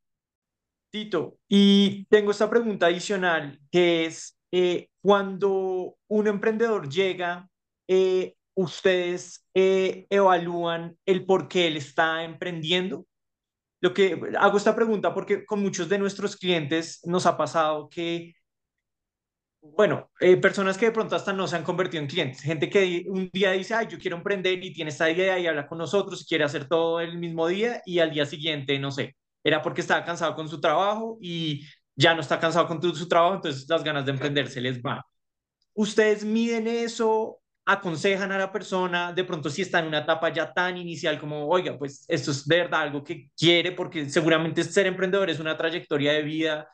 Speaker 3: Tito, y tengo esta pregunta adicional que es, eh, cuando un emprendedor llega, eh, ¿ustedes eh, evalúan el por qué él está emprendiendo? Lo que hago esta pregunta porque con muchos de nuestros clientes nos ha pasado que bueno, eh, personas que de pronto hasta no se han convertido en clientes, gente que un día dice, ay, yo quiero emprender y tiene esta idea y habla con nosotros y quiere hacer todo el mismo día y al día siguiente, no sé, era porque estaba cansado con su trabajo y ya no está cansado con su trabajo, entonces las ganas de emprender se les va. ¿Ustedes miden eso? ¿Aconsejan a la persona de pronto si está en una etapa ya tan inicial como, oiga, pues esto es de verdad algo que quiere porque seguramente ser emprendedor es una trayectoria de vida?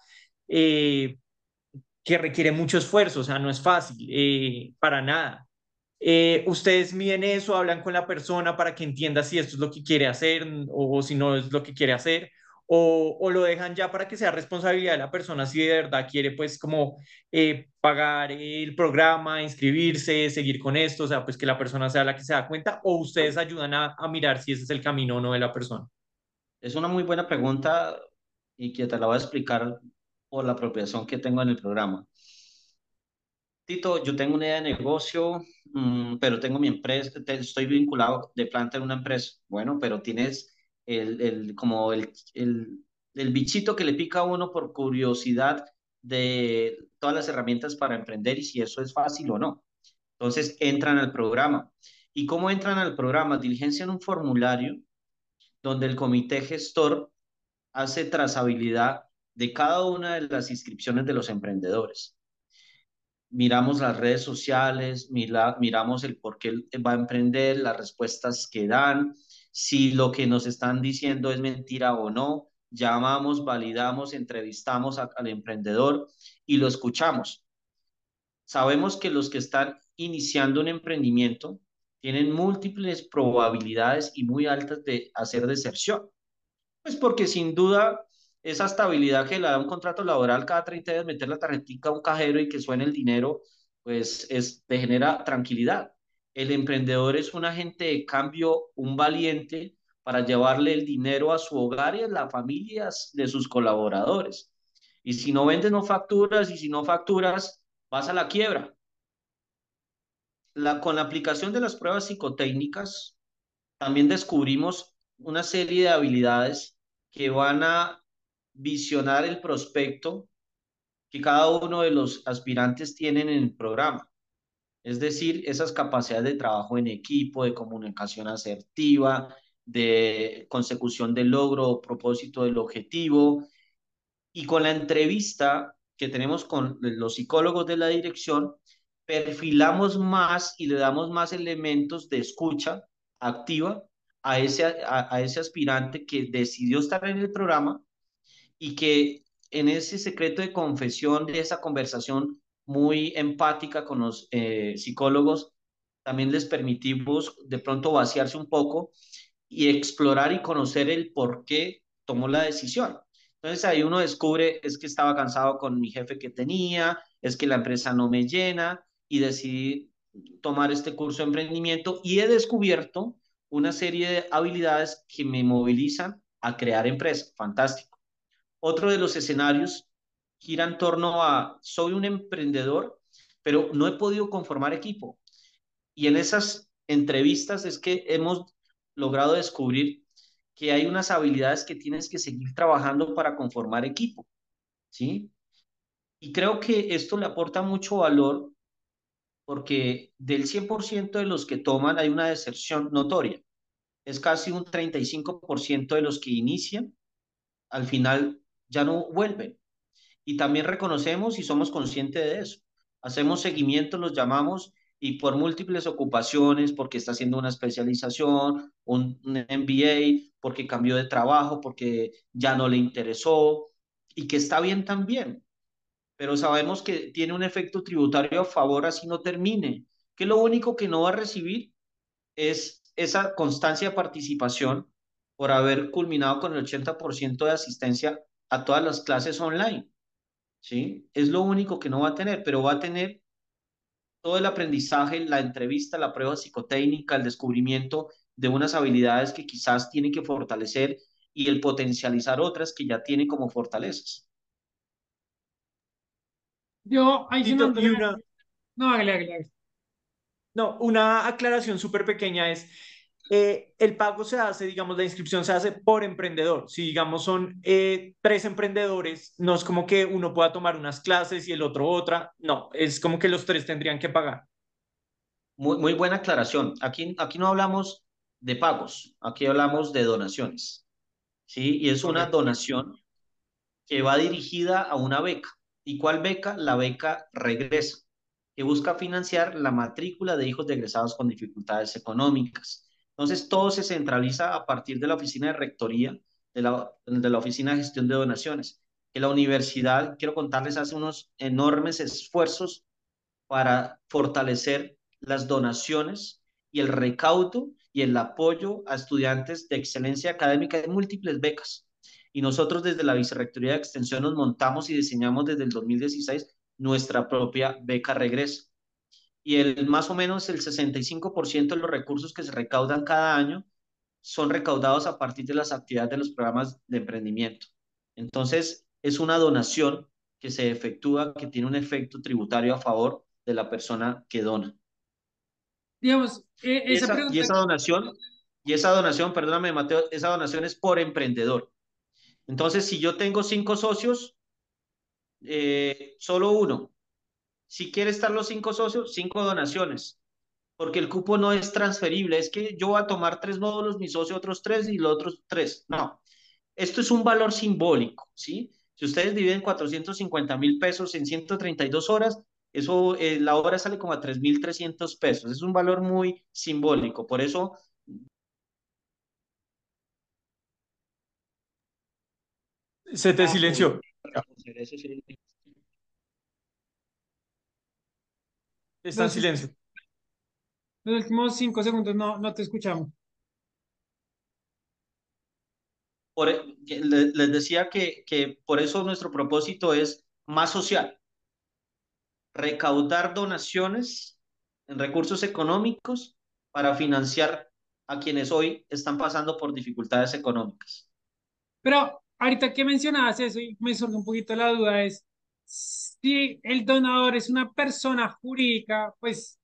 Speaker 3: Eh, que requiere mucho esfuerzo, o sea, no es fácil, eh, para nada. Eh, ustedes miden eso, hablan con la persona para que entienda si esto es lo que quiere hacer o, si no es lo que quiere hacer, o, lo dejan ya para que sea responsabilidad de la persona si de verdad quiere pues como eh, pagar el programa, inscribirse, seguir con esto, o sea, pues que la persona sea la que se da cuenta, o ustedes ayudan a, a mirar si ese es el camino o no de la persona.
Speaker 2: Es una muy buena pregunta y que te la voy a explicar por la apropiación que tengo en el programa. Tito, yo tengo una idea de negocio, mm, pero tengo mi empresa, estoy vinculado de planta en una empresa. Bueno, pero tienes el, el como el, el, el bichito que le pica a uno por curiosidad de todas las herramientas para emprender y si eso es fácil o no. Entonces entran al programa. ¿Y cómo entran al programa? Diligencian un formulario donde el comité gestor hace trazabilidad de cada una de las inscripciones de los emprendedores. Miramos las redes sociales, mira, miramos el por qué va a emprender, las respuestas que dan, si lo que nos están diciendo es mentira o no, llamamos, validamos, entrevistamos al emprendedor y lo escuchamos. Sabemos que los que están iniciando un emprendimiento tienen múltiples probabilidades y muy altas de hacer deserción. Pues porque sin duda esa estabilidad que le da un contrato laboral cada 30 días, meter la tarjetita a un cajero y que suene el dinero, pues es, te genera tranquilidad. El emprendedor es un agente de cambio, un valiente para llevarle el dinero a su hogar y a las familias de sus colaboradores. Y si no vendes, no facturas, y si no facturas, vas a la quiebra. La, con la aplicación de las pruebas psicotécnicas, también descubrimos una serie de habilidades que van a visionar el prospecto que cada uno de los aspirantes tienen en el programa. Es decir, esas capacidades de trabajo en equipo, de comunicación asertiva, de consecución del logro, propósito del objetivo. Y con la entrevista que tenemos con los psicólogos de la dirección, perfilamos más y le damos más elementos de escucha activa a ese, a, ese aspirante que decidió estar en el programa y que en ese secreto de confesión, de esa conversación muy empática con los eh, psicólogos, también les permitimos de pronto vaciarse un poco y explorar y conocer el por qué tomó la decisión. Entonces ahí uno descubre, es que estaba cansado con mi jefe que tenía, es que la empresa no me llena y decidí tomar este curso de emprendimiento y he descubierto una serie de habilidades que me movilizan a crear empresas. Fantástico. Otro de los escenarios gira en torno a, soy un emprendedor, pero no he podido conformar equipo. Y en esas entrevistas es que hemos logrado descubrir que hay unas habilidades que tienes que seguir trabajando para conformar equipo, ¿sí? Y creo que esto le aporta mucho valor porque del 100% de los que toman hay una deserción notoria. Es casi un 35% de los que inician, al final ya no vuelven. Y también reconocemos y somos conscientes de eso. Hacemos seguimiento, los llamamos y por múltiples ocupaciones, porque está haciendo una especialización, un, MBA, porque cambió de trabajo, porque ya no le interesó y que está bien también. Pero sabemos que tiene un efecto tributario a favor así no termine, que lo único que no va a recibir es esa constancia de participación por haber culminado con el 80% de asistencia a todas las clases online. ¿Sí? Es lo único que no va a tener, pero va a tener todo el aprendizaje, la entrevista, la prueba psicotécnica, el descubrimiento de unas habilidades que quizás tiene que fortalecer y el potencializar otras que ya tiene como fortalezas.
Speaker 1: Yo, ahí no, una... no, hágale,
Speaker 3: No, una aclaración súper pequeña es, eh, el pago se hace, digamos, la inscripción se hace por emprendedor. Si, digamos, son eh, tres emprendedores, no es como que uno pueda tomar unas clases y el otro otra. No, es como que los tres tendrían que pagar.
Speaker 2: Muy, muy buena aclaración. Aquí, aquí no hablamos de pagos, aquí hablamos de donaciones. ¿sí? Y es una donación que va dirigida a una beca. ¿Y cuál beca? La beca Regresa, que busca financiar la matrícula de hijos de egresados con dificultades económicas. Entonces, todo se centraliza a partir de la oficina de rectoría, de la, de la oficina de gestión de donaciones, que la universidad, quiero contarles, hace unos enormes esfuerzos para fortalecer las donaciones y el recaudo y el apoyo a estudiantes de excelencia académica de múltiples becas. Y nosotros desde la Vicerrectoría de Extensión nos montamos y diseñamos desde el 2016 nuestra propia beca Regreso y el más o menos el 65% de los recursos que se recaudan cada año son recaudados a partir de las actividades de los programas de emprendimiento. Entonces, es una donación que se efectúa, que tiene un efecto tributario a favor de la persona que dona.
Speaker 1: Digamos,
Speaker 2: eh, esa, y, esa, donación, y esa donación, perdóname Mateo, esa donación es por emprendedor. Entonces, si yo tengo cinco socios, eh, solo uno si quiere estar los cinco socios, cinco donaciones, porque el cupo no es transferible. Es que yo voy a tomar tres módulos, mi socio otros tres y los otros tres. No, esto es un valor simbólico, ¿sí? Si ustedes dividen 450 mil pesos en 132 horas, eso, eh, la hora sale como a 3.300 pesos. Es un valor muy simbólico. Por eso...
Speaker 3: Se te silenció. Está en silencio.
Speaker 1: Los últimos cinco segundos no, no te escuchamos.
Speaker 2: Por, e, les decía que, que por eso nuestro propósito es más social. Recaudar donaciones en recursos económicos para financiar a quienes hoy están pasando por dificultades económicas.
Speaker 1: Pero ahorita que mencionabas eso y me surge un poquito la duda es, si el donador es una persona jurídica, pues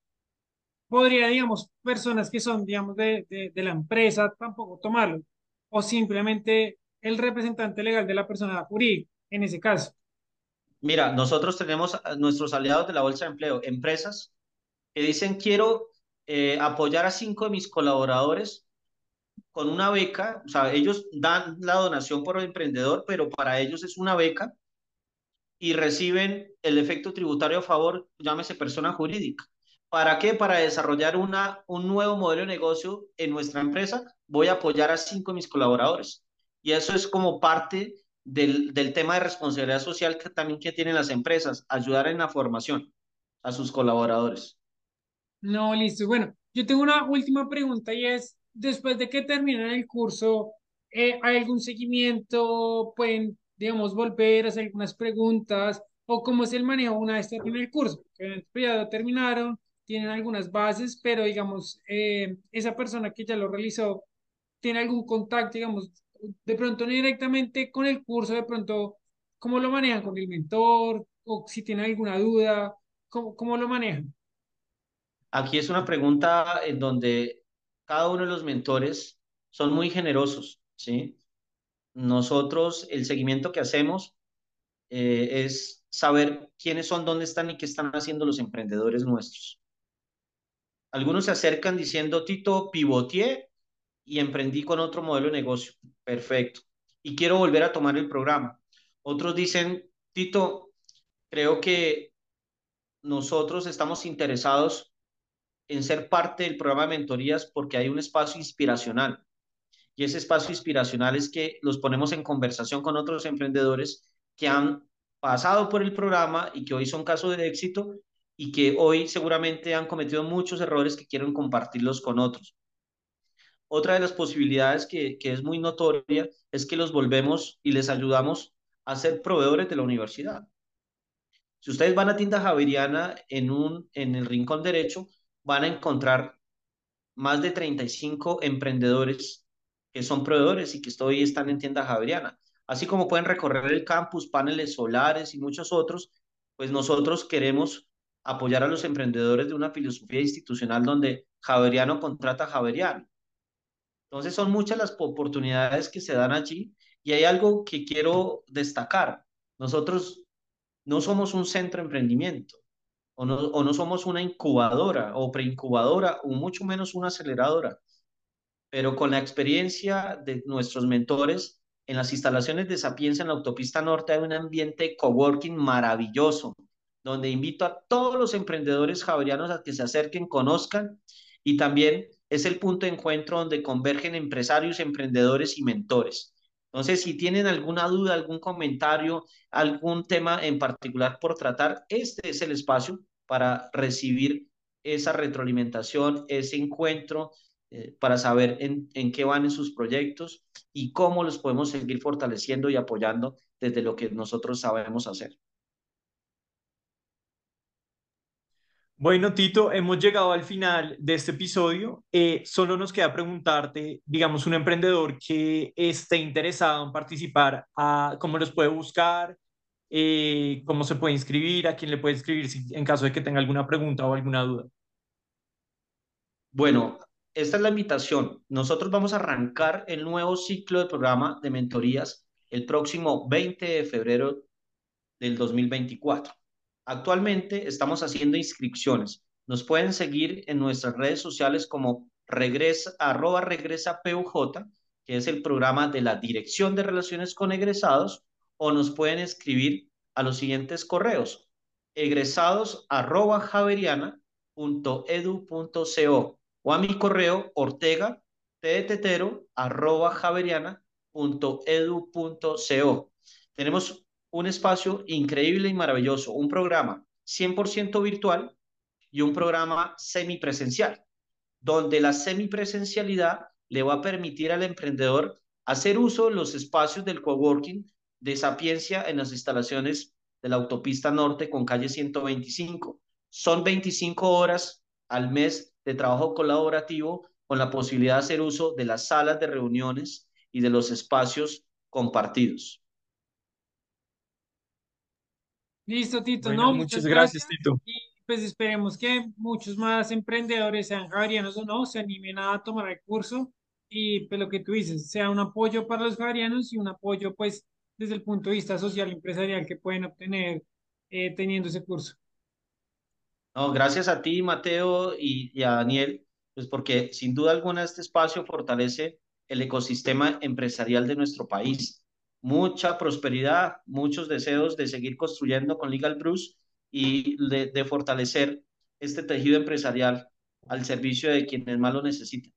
Speaker 1: podría, digamos, personas que son, digamos, de, de, la empresa tampoco tomarlo, o simplemente el representante legal de la persona jurídica, en ese caso.
Speaker 2: Mira, nosotros tenemos a nuestros aliados de la Bolsa de Empleo, empresas que dicen quiero eh, apoyar a cinco de mis colaboradores con una beca, o sea, ellos dan la donación por el emprendedor, pero para ellos es una beca y reciben el efecto tributario a favor, llámese persona jurídica. ¿Para qué? Para desarrollar una, un nuevo modelo de negocio en nuestra empresa, voy a apoyar a cinco de mis colaboradores. Y eso es como parte del, del tema de responsabilidad social que también que tienen las empresas, ayudar en la formación a sus colaboradores.
Speaker 1: No, listo. Bueno, yo tengo una última pregunta y es, después de que terminan el curso, eh, ¿hay algún seguimiento? ¿Pueden, digamos, volver a hacer algunas preguntas? ¿O cómo es el manejo una vez termina el curso? Ya lo terminaron, tienen algunas bases, pero digamos, eh, esa persona que ya lo realizó, ¿tiene algún contacto, digamos, de pronto no directamente con el curso, de pronto, ¿cómo lo manejan con el mentor? ¿O si tienen alguna duda, cómo, cómo lo manejan?
Speaker 2: Aquí es una pregunta en donde cada uno de los mentores son muy generosos, ¿sí? Nosotros, el seguimiento que hacemos eh, es saber quiénes son, dónde están y qué están haciendo los emprendedores nuestros. Algunos se acercan diciendo, Tito, pivoteé y emprendí con otro modelo de negocio. Perfecto. Y quiero volver a tomar el programa. Otros dicen, Tito, creo que nosotros estamos interesados en ser parte del programa de mentorías porque hay un espacio inspiracional. Y ese espacio inspiracional es que los ponemos en conversación con otros emprendedores que han pasado por el programa y que hoy son casos de éxito y que hoy seguramente han cometido muchos errores que quieren compartirlos con otros. Otra de las posibilidades que, que es muy notoria es que los volvemos y les ayudamos a ser proveedores de la universidad. Si ustedes van a Tienda Javeriana en, un, en el rincón derecho, van a encontrar más de 35 emprendedores que son proveedores y que hoy están en Tienda Javeriana. Así como pueden recorrer el campus, paneles solares y muchos otros, pues nosotros queremos apoyar a los emprendedores de una filosofía institucional donde Javeriano contrata a Javeriano. Entonces son muchas las oportunidades que se dan allí y hay algo que quiero destacar. Nosotros no somos un centro de emprendimiento o no, o no somos una incubadora o preincubadora o mucho menos una aceleradora, pero con la experiencia de nuestros mentores en las instalaciones de Sapienza en la autopista norte hay un ambiente coworking maravilloso, donde invito a todos los emprendedores javerianos a que se acerquen, conozcan y también es el punto de encuentro donde convergen empresarios, emprendedores y mentores. Entonces, si tienen alguna duda, algún comentario, algún tema en particular por tratar, este es el espacio para recibir esa retroalimentación, ese encuentro, eh, para saber en, en qué van en sus proyectos y cómo los podemos seguir fortaleciendo y apoyando desde lo que nosotros sabemos hacer.
Speaker 3: Bueno, Tito, hemos llegado al final de este episodio. Eh, solo nos queda preguntarte, digamos, un emprendedor que esté interesado en participar, a, ¿cómo los puede buscar? Eh, ¿Cómo se puede inscribir? ¿A quién le puede escribir si, en caso de que tenga alguna pregunta o alguna duda?
Speaker 2: Bueno, esta es la invitación. Nosotros vamos a arrancar el nuevo ciclo de programa de mentorías el próximo 20 de febrero del 2024. Actualmente estamos haciendo inscripciones. Nos pueden seguir en nuestras redes sociales como regresa, arroba regresa PUJ, que es el programa de la Dirección de Relaciones con Egresados, o nos pueden escribir a los siguientes correos, egresados arroba javeriana.edu.co o a mi correo ortega tetero arroba javeriana.edu.co. Tenemos un espacio increíble y maravilloso, un programa 100% virtual y un programa semipresencial, donde la semipresencialidad le va a permitir al emprendedor hacer uso de los espacios del coworking de Sapiencia en las instalaciones de la autopista norte con calle 125. Son 25 horas al mes de trabajo colaborativo con la posibilidad de hacer uso de las salas de reuniones y de los espacios compartidos.
Speaker 1: Listo, Tito.
Speaker 3: Bueno,
Speaker 1: no,
Speaker 3: muchas gracias, Tito.
Speaker 1: Y pues esperemos que muchos más emprendedores, sean javerianos o no, se animen a tomar el curso y pues lo que tú dices, sea un apoyo para los javerianos y un apoyo pues desde el punto de vista social y empresarial que pueden obtener eh, teniendo ese curso.
Speaker 2: No, gracias a ti, Mateo, y, a Daniel, pues porque sin duda alguna este espacio fortalece el ecosistema empresarial de nuestro país. Mucha prosperidad, muchos deseos de seguir construyendo con Legal Bruce y de, de fortalecer este tejido empresarial al servicio de quienes más lo necesitan.